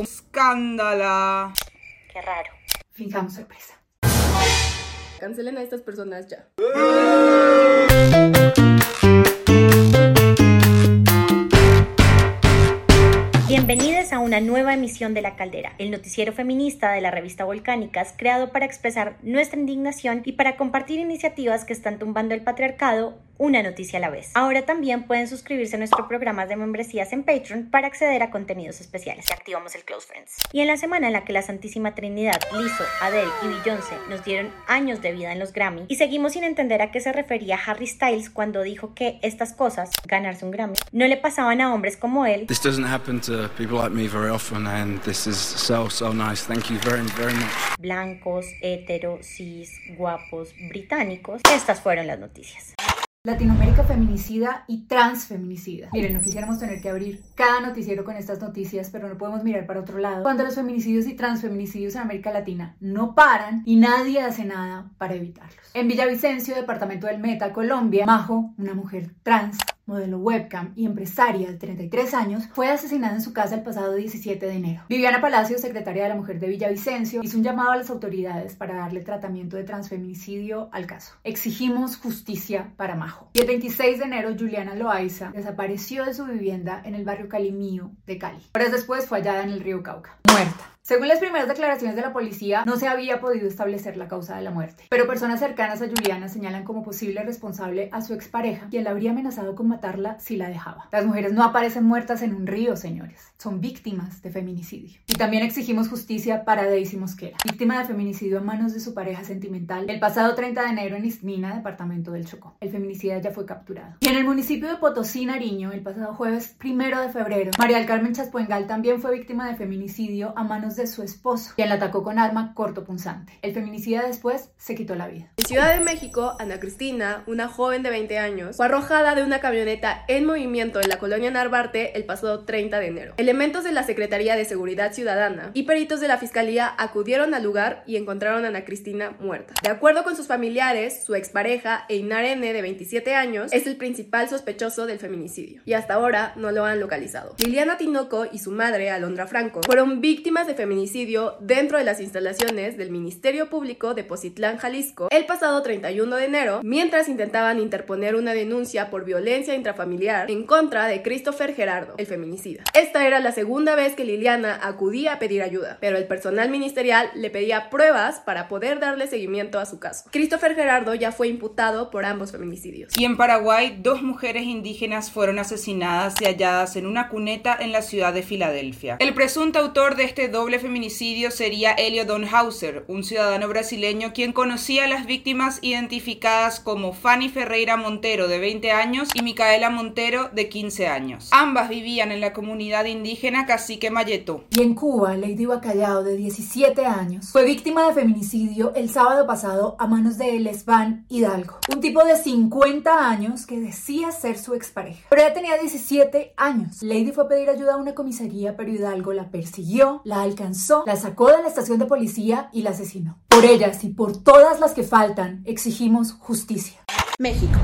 Escándala. Qué raro. Fijamos sorpresa. Cancelen a estas personas ya. Bienvenidos a una nueva emisión de La Caldera, el noticiero feminista de la revista Volcánicas, creado para expresar nuestra indignación y para compartir iniciativas que están tumbando el patriarcado una noticia a la vez. Ahora también pueden suscribirse a nuestro programa de membresías en Patreon para acceder a contenidos especiales. Activamos el Close Friends. Y en la semana en la que la Santísima Trinidad, Lizzo, Adele y Beyoncé nos dieron años de vida en los Grammy y seguimos sin entender a qué se refería Harry Styles cuando dijo que estas cosas, ganarse un Grammy, no le pasaban a hombres como él. This doesn't happen to people like me very often and this is so so nice. Thank you very very much. Blancos, hetero, cis, guapos, británicos. Estas fueron las noticias. Latinoamérica feminicida y transfeminicida. Miren, no quisiéramos tener que abrir cada noticiero con estas noticias, pero no podemos mirar para otro lado. Cuando los feminicidios y transfeminicidios en América Latina no paran y nadie hace nada para evitarlos. En Villavicencio, departamento del Meta, Colombia, Majo, una mujer trans, modelo webcam y empresaria de 33 años, fue asesinada en su casa el pasado 17 de enero. Viviana Palacio, secretaria de la Mujer de Villavicencio, hizo un llamado a las autoridades para darle tratamiento de transfeminicidio al caso. Exigimos justicia para Majo. Y el 26 de enero, Juliana Loaiza desapareció de su vivienda en el barrio Calimío de Cali. Horas después fue hallada en el río Cauca, muerta. Según las primeras declaraciones de la policía, no se había podido establecer la causa de la muerte, pero personas cercanas a Juliana señalan como posible responsable a su expareja, quien la habría amenazado con matarla si la dejaba. Las mujeres no aparecen muertas en un río, señores, son víctimas de feminicidio. Y también exigimos justicia para Daisy Mosquera, víctima de feminicidio a manos de su pareja sentimental el pasado 30 de enero en Ismina, departamento del Chocó. El feminicida ya fue capturado. Y en el municipio de Potosí, Nariño, el pasado jueves primero de febrero, María del Carmen Chaspoengal también fue víctima de feminicidio a manos de su esposo, quien la atacó con arma cortopunzante. El feminicida después se quitó la vida. En Ciudad de México, Ana Cristina, una joven de 20 años, fue arrojada de una camioneta en movimiento en la colonia Narvarte el pasado 30 de enero. Elementos de la Secretaría de Seguridad Ciudadana y peritos de la Fiscalía acudieron al lugar y encontraron a Ana Cristina muerta. De acuerdo con sus familiares, su expareja, Einar N, de 27 años, es el principal sospechoso del feminicidio y hasta ahora no lo han localizado. Liliana Tinoco y su madre, Alondra Franco, fueron víctimas de feminicidio dentro de las instalaciones del Ministerio Público de Pozitlán, Jalisco, el pasado 31 de enero, mientras intentaban interponer una denuncia por violencia intrafamiliar en contra de Christopher Gerardo, el feminicida. Esta era la segunda vez que Liliana acudía a pedir ayuda, pero el personal ministerial le pedía pruebas para poder darle seguimiento a su caso. Christopher Gerardo ya fue imputado por ambos feminicidios. Y en Paraguay, dos mujeres indígenas fueron asesinadas y halladas en una cuneta en la ciudad de Filadelfia. El presunto autor de este doble feminicidio sería Elio Donhauser, un ciudadano brasileño quien conocía a las víctimas identificadas como Fanny Ferreira Montero, de 20 años, y Micaela Montero, de 15 años. Ambas vivían en la comunidad indígena Cacique Mayeto. Y en Cuba, Lady Bacallao, de 17 años, fue víctima de feminicidio el sábado pasado a manos de Lesban Hidalgo, un tipo de 50 años que decía ser su expareja. Pero ella tenía 17 años. Lady fue a pedir ayuda a una comisaría, pero Hidalgo la persiguió, la alcanzó la sacó de la estación de policía y la asesinó. Por ellas y por todas las que faltan, exigimos justicia. México.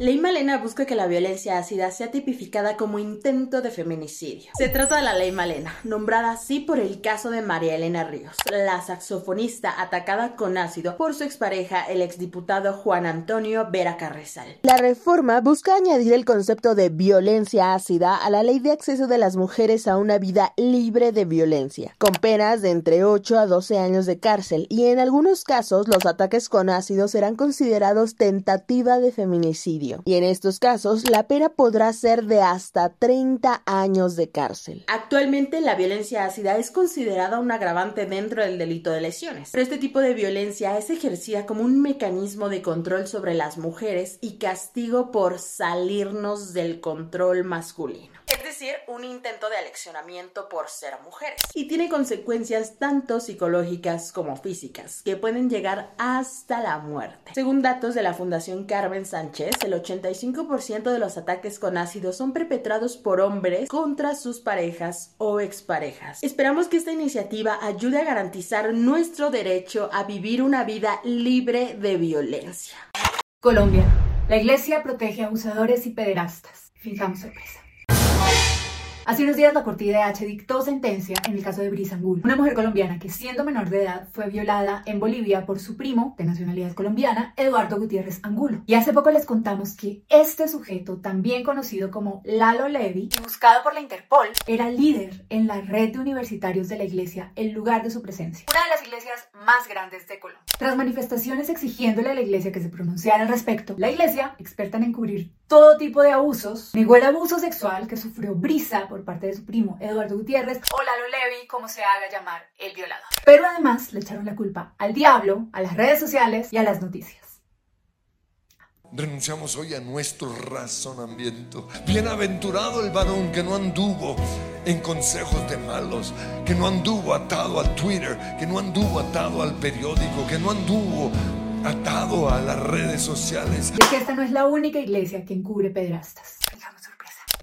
Ley Malena busca que la violencia ácida sea tipificada como intento de feminicidio. Se trata de la Ley Malena, nombrada así por el caso de María Elena Ríos, la saxofonista atacada con ácido por su expareja, el exdiputado Juan Antonio Vera Carrizal. La reforma busca añadir el concepto de violencia ácida a la ley de acceso de las mujeres a una vida libre de violencia, con penas de entre 8 a 12 años de cárcel, y en algunos casos los ataques con ácido serán considerados tentativa de feminicidio y en estos casos la pena podrá ser de hasta 30 años de cárcel. Actualmente la violencia ácida es considerada un agravante dentro del delito de lesiones, pero este tipo de violencia es ejercida como un mecanismo de control sobre las mujeres y castigo por salirnos del control masculino es decir, un intento de aleccionamiento por ser mujeres. Y tiene consecuencias tanto psicológicas como físicas, que pueden llegar hasta la muerte. Según datos de la Fundación Carmen Sánchez, el 85% de los ataques con ácido son perpetrados por hombres contra sus parejas o exparejas. Esperamos que esta iniciativa ayude a garantizar nuestro derecho a vivir una vida libre de violencia. Colombia. La iglesia protege a abusadores y pederastas. Fijamos sorpresa. Bye. Hace unos días la Corte IDH dictó sentencia en el caso de Brisa Angulo, una mujer colombiana que siendo menor de edad fue violada en Bolivia por su primo, de nacionalidad colombiana, Eduardo Gutiérrez Angulo. Y hace poco les contamos que este sujeto, también conocido como Lalo Levi, y buscado por la Interpol, era líder en la red de universitarios de la iglesia, el lugar de su presencia. Una de las iglesias más grandes de Colombia. Tras manifestaciones exigiéndole a la iglesia que se pronunciara al respecto, la iglesia, experta en encubrir todo tipo de abusos, negó el abuso sexual que sufrió Brisa por parte de su primo Eduardo Gutiérrez o Lalo Levi, como se haga llamar el violador. Pero además le echaron la culpa al diablo, a las redes sociales y a las noticias. Renunciamos hoy a nuestro razonamiento. Bienaventurado el varón que no anduvo en consejos de malos, que no anduvo atado al Twitter, que no anduvo atado al periódico, que no anduvo atado a las redes sociales. Y es que esta no es la única iglesia que encubre pedrastas.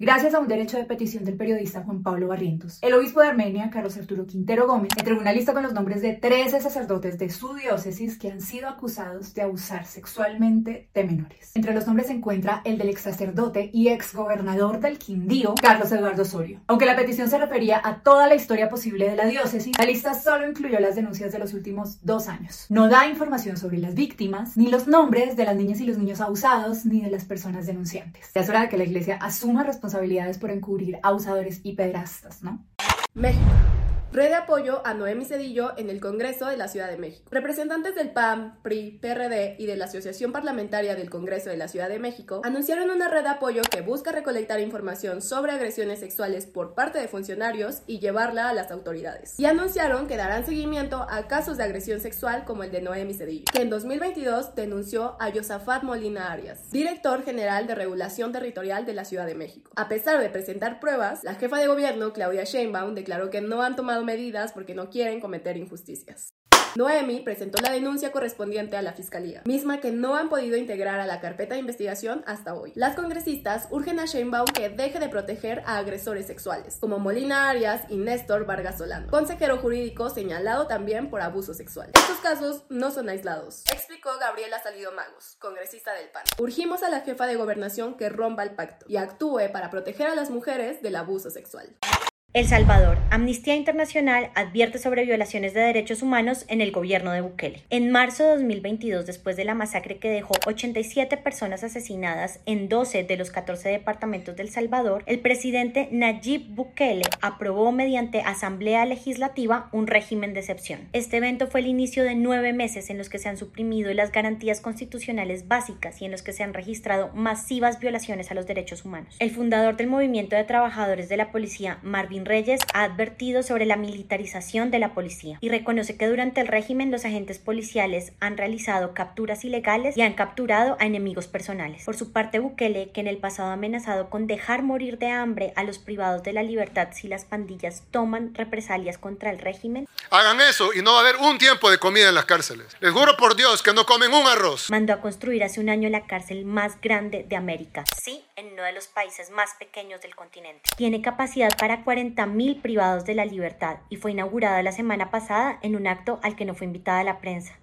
Gracias a un derecho de petición del periodista Juan Pablo Barrientos, el obispo de Armenia, Carlos Arturo Quintero Gómez, entregó una lista con los nombres de 13 sacerdotes de su diócesis que han sido acusados de abusar sexualmente de menores. Entre los nombres se encuentra el del ex sacerdote y ex gobernador del Quindío, Carlos Eduardo Osorio. Aunque la petición se refería a toda la historia posible de la diócesis, la lista solo incluyó las denuncias de los últimos dos años. No da información sobre las víctimas, ni los nombres de las niñas y los niños abusados, ni de las personas denunciantes. Ya es hora de que la iglesia asuma responsabilidad por encubrir abusadores y pedrastas, ¿no? México. Red de apoyo a Noemi Cedillo en el Congreso de la Ciudad de México. Representantes del PAN, PRI, PRD y de la Asociación Parlamentaria del Congreso de la Ciudad de México anunciaron una red de apoyo que busca recolectar información sobre agresiones sexuales por parte de funcionarios y llevarla a las autoridades. Y anunciaron que darán seguimiento a casos de agresión sexual como el de Noemi Cedillo, que en 2022 denunció a Yosafat Molina Arias, director general de regulación territorial de la Ciudad de México. A pesar de presentar pruebas, la jefa de gobierno, Claudia Sheinbaum, declaró que no han tomado medidas porque no quieren cometer injusticias. Noemi presentó la denuncia correspondiente a la Fiscalía, misma que no han podido integrar a la carpeta de investigación hasta hoy. Las congresistas urgen a Sheinbaum que deje de proteger a agresores sexuales, como Molina Arias y Néstor Vargas Solano, consejero jurídico señalado también por abuso sexual. Estos casos no son aislados, explicó Gabriela Salido Magos, congresista del PAN. Urgimos a la jefa de gobernación que rompa el pacto y actúe para proteger a las mujeres del abuso sexual. El Salvador. Amnistía Internacional advierte sobre violaciones de derechos humanos en el gobierno de Bukele. En marzo de 2022, después de la masacre que dejó 87 personas asesinadas en 12 de los 14 departamentos del Salvador, el presidente Nayib Bukele aprobó mediante Asamblea Legislativa un régimen de excepción. Este evento fue el inicio de nueve meses en los que se han suprimido las garantías constitucionales básicas y en los que se han registrado masivas violaciones a los derechos humanos. El fundador del movimiento de trabajadores de la policía, Marvin Reyes ha advertido sobre la militarización de la policía y reconoce que durante el régimen los agentes policiales han realizado capturas ilegales y han capturado a enemigos personales. Por su parte, Bukele, que en el pasado ha amenazado con dejar morir de hambre a los privados de la libertad si las pandillas toman represalias contra el régimen, hagan eso y no va a haber un tiempo de comida en las cárceles. Les juro por Dios que no comen un arroz. Mandó a construir hace un año la cárcel más grande de América. Sí, en uno de los países más pequeños del continente. Tiene capacidad para 40.000 privados de la libertad y fue inaugurada la semana pasada en un acto al que no fue invitada la prensa.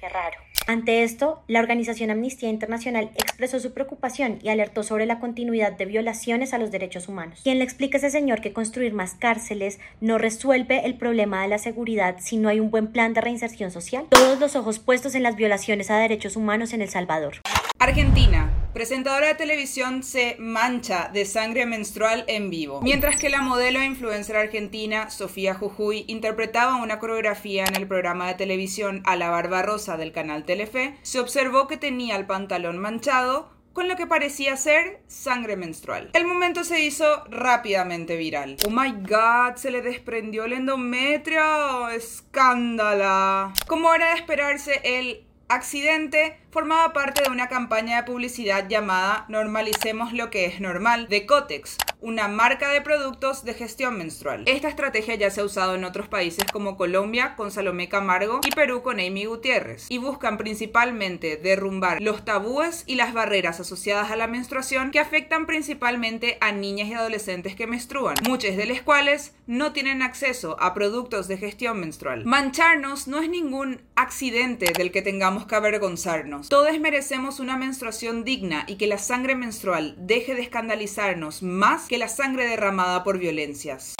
Qué raro. Ante esto, la organización Amnistía Internacional expresó su preocupación y alertó sobre la continuidad de violaciones a los derechos humanos. Quien le explica a ese señor que construir más cárceles no resuelve el problema de la seguridad si no hay un buen plan de reinserción social. Todos los ojos puestos en las violaciones a derechos humanos en El Salvador. Argentina. Presentadora de televisión se mancha de sangre menstrual en vivo. Mientras que la modelo e influencer argentina Sofía Jujuy interpretaba una coreografía en el programa de televisión A la Barba Rosa del canal Telefe, se observó que tenía el pantalón manchado con lo que parecía ser sangre menstrual. El momento se hizo rápidamente viral. Oh my god, se le desprendió el endometrio. Escándala. Como era de esperarse, el accidente formaba parte de una campaña de publicidad llamada Normalicemos lo que es normal de Cotex, una marca de productos de gestión menstrual. Esta estrategia ya se ha usado en otros países como Colombia con Salomé Camargo y Perú con Amy Gutiérrez y buscan principalmente derrumbar los tabúes y las barreras asociadas a la menstruación que afectan principalmente a niñas y adolescentes que menstruan, muchas de las cuales no tienen acceso a productos de gestión menstrual. Mancharnos no es ningún accidente del que tengamos que avergonzarnos todos merecemos una menstruación digna y que la sangre menstrual deje de escandalizarnos más que la sangre derramada por violencias.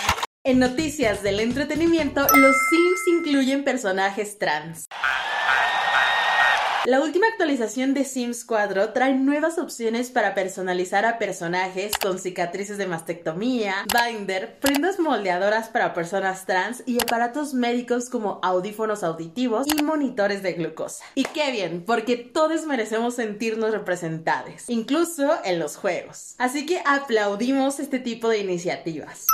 En noticias del entretenimiento, los Sims incluyen personajes trans. La última actualización de Sims 4 trae nuevas opciones para personalizar a personajes con cicatrices de mastectomía, binder, prendas moldeadoras para personas trans y aparatos médicos como audífonos auditivos y monitores de glucosa. Y qué bien, porque todos merecemos sentirnos representados, incluso en los juegos. Así que aplaudimos este tipo de iniciativas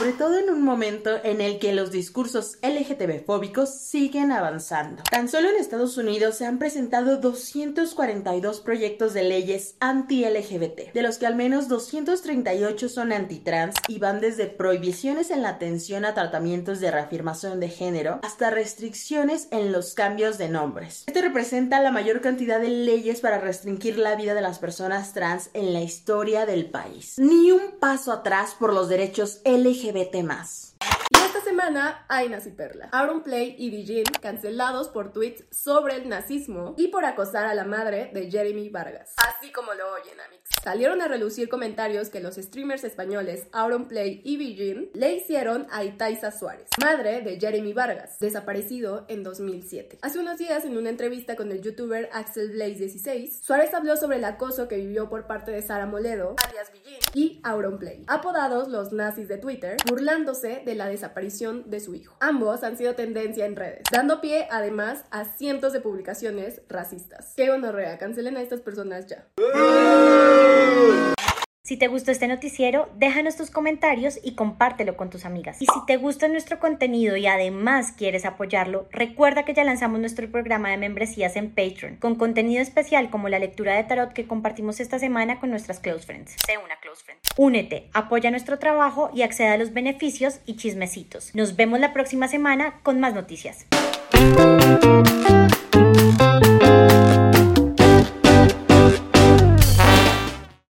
sobre todo en un momento en el que los discursos LGTB fóbicos siguen avanzando. Tan solo en Estados Unidos se han presentado 242 proyectos de leyes anti-LGBT, de los que al menos 238 son antitrans y van desde prohibiciones en la atención a tratamientos de reafirmación de género hasta restricciones en los cambios de nombres. Este representa la mayor cantidad de leyes para restringir la vida de las personas trans en la historia del país. Ni un paso atrás por los derechos LGBT vete más. Y esta semana hay Nazi Perla. Play y Dijin cancelados por tweets sobre el nazismo y por acosar a la madre de Jeremy Vargas. Así como lo oyen, amigos. Salieron a relucir comentarios que los streamers españoles Play y Bijin le hicieron a Itaiza Suárez, madre de Jeremy Vargas, desaparecido en 2007. Hace unos días, en una entrevista con el youtuber Axel Blaze 16, Suárez habló sobre el acoso que vivió por parte de Sara Moledo, alias y Play, apodados los nazis de Twitter, burlándose de la desaparición de su hijo. Ambos han sido tendencia en redes, dando pie además a cientos de publicaciones racistas. Qué honorrea, cancelen a estas personas ya. Si te gustó este noticiero, déjanos tus comentarios y compártelo con tus amigas. Y si te gusta nuestro contenido y además quieres apoyarlo, recuerda que ya lanzamos nuestro programa de membresías en Patreon, con contenido especial como la lectura de tarot que compartimos esta semana con nuestras close friends. Sé una close friend. Únete, apoya nuestro trabajo y acceda a los beneficios y chismecitos. Nos vemos la próxima semana con más noticias.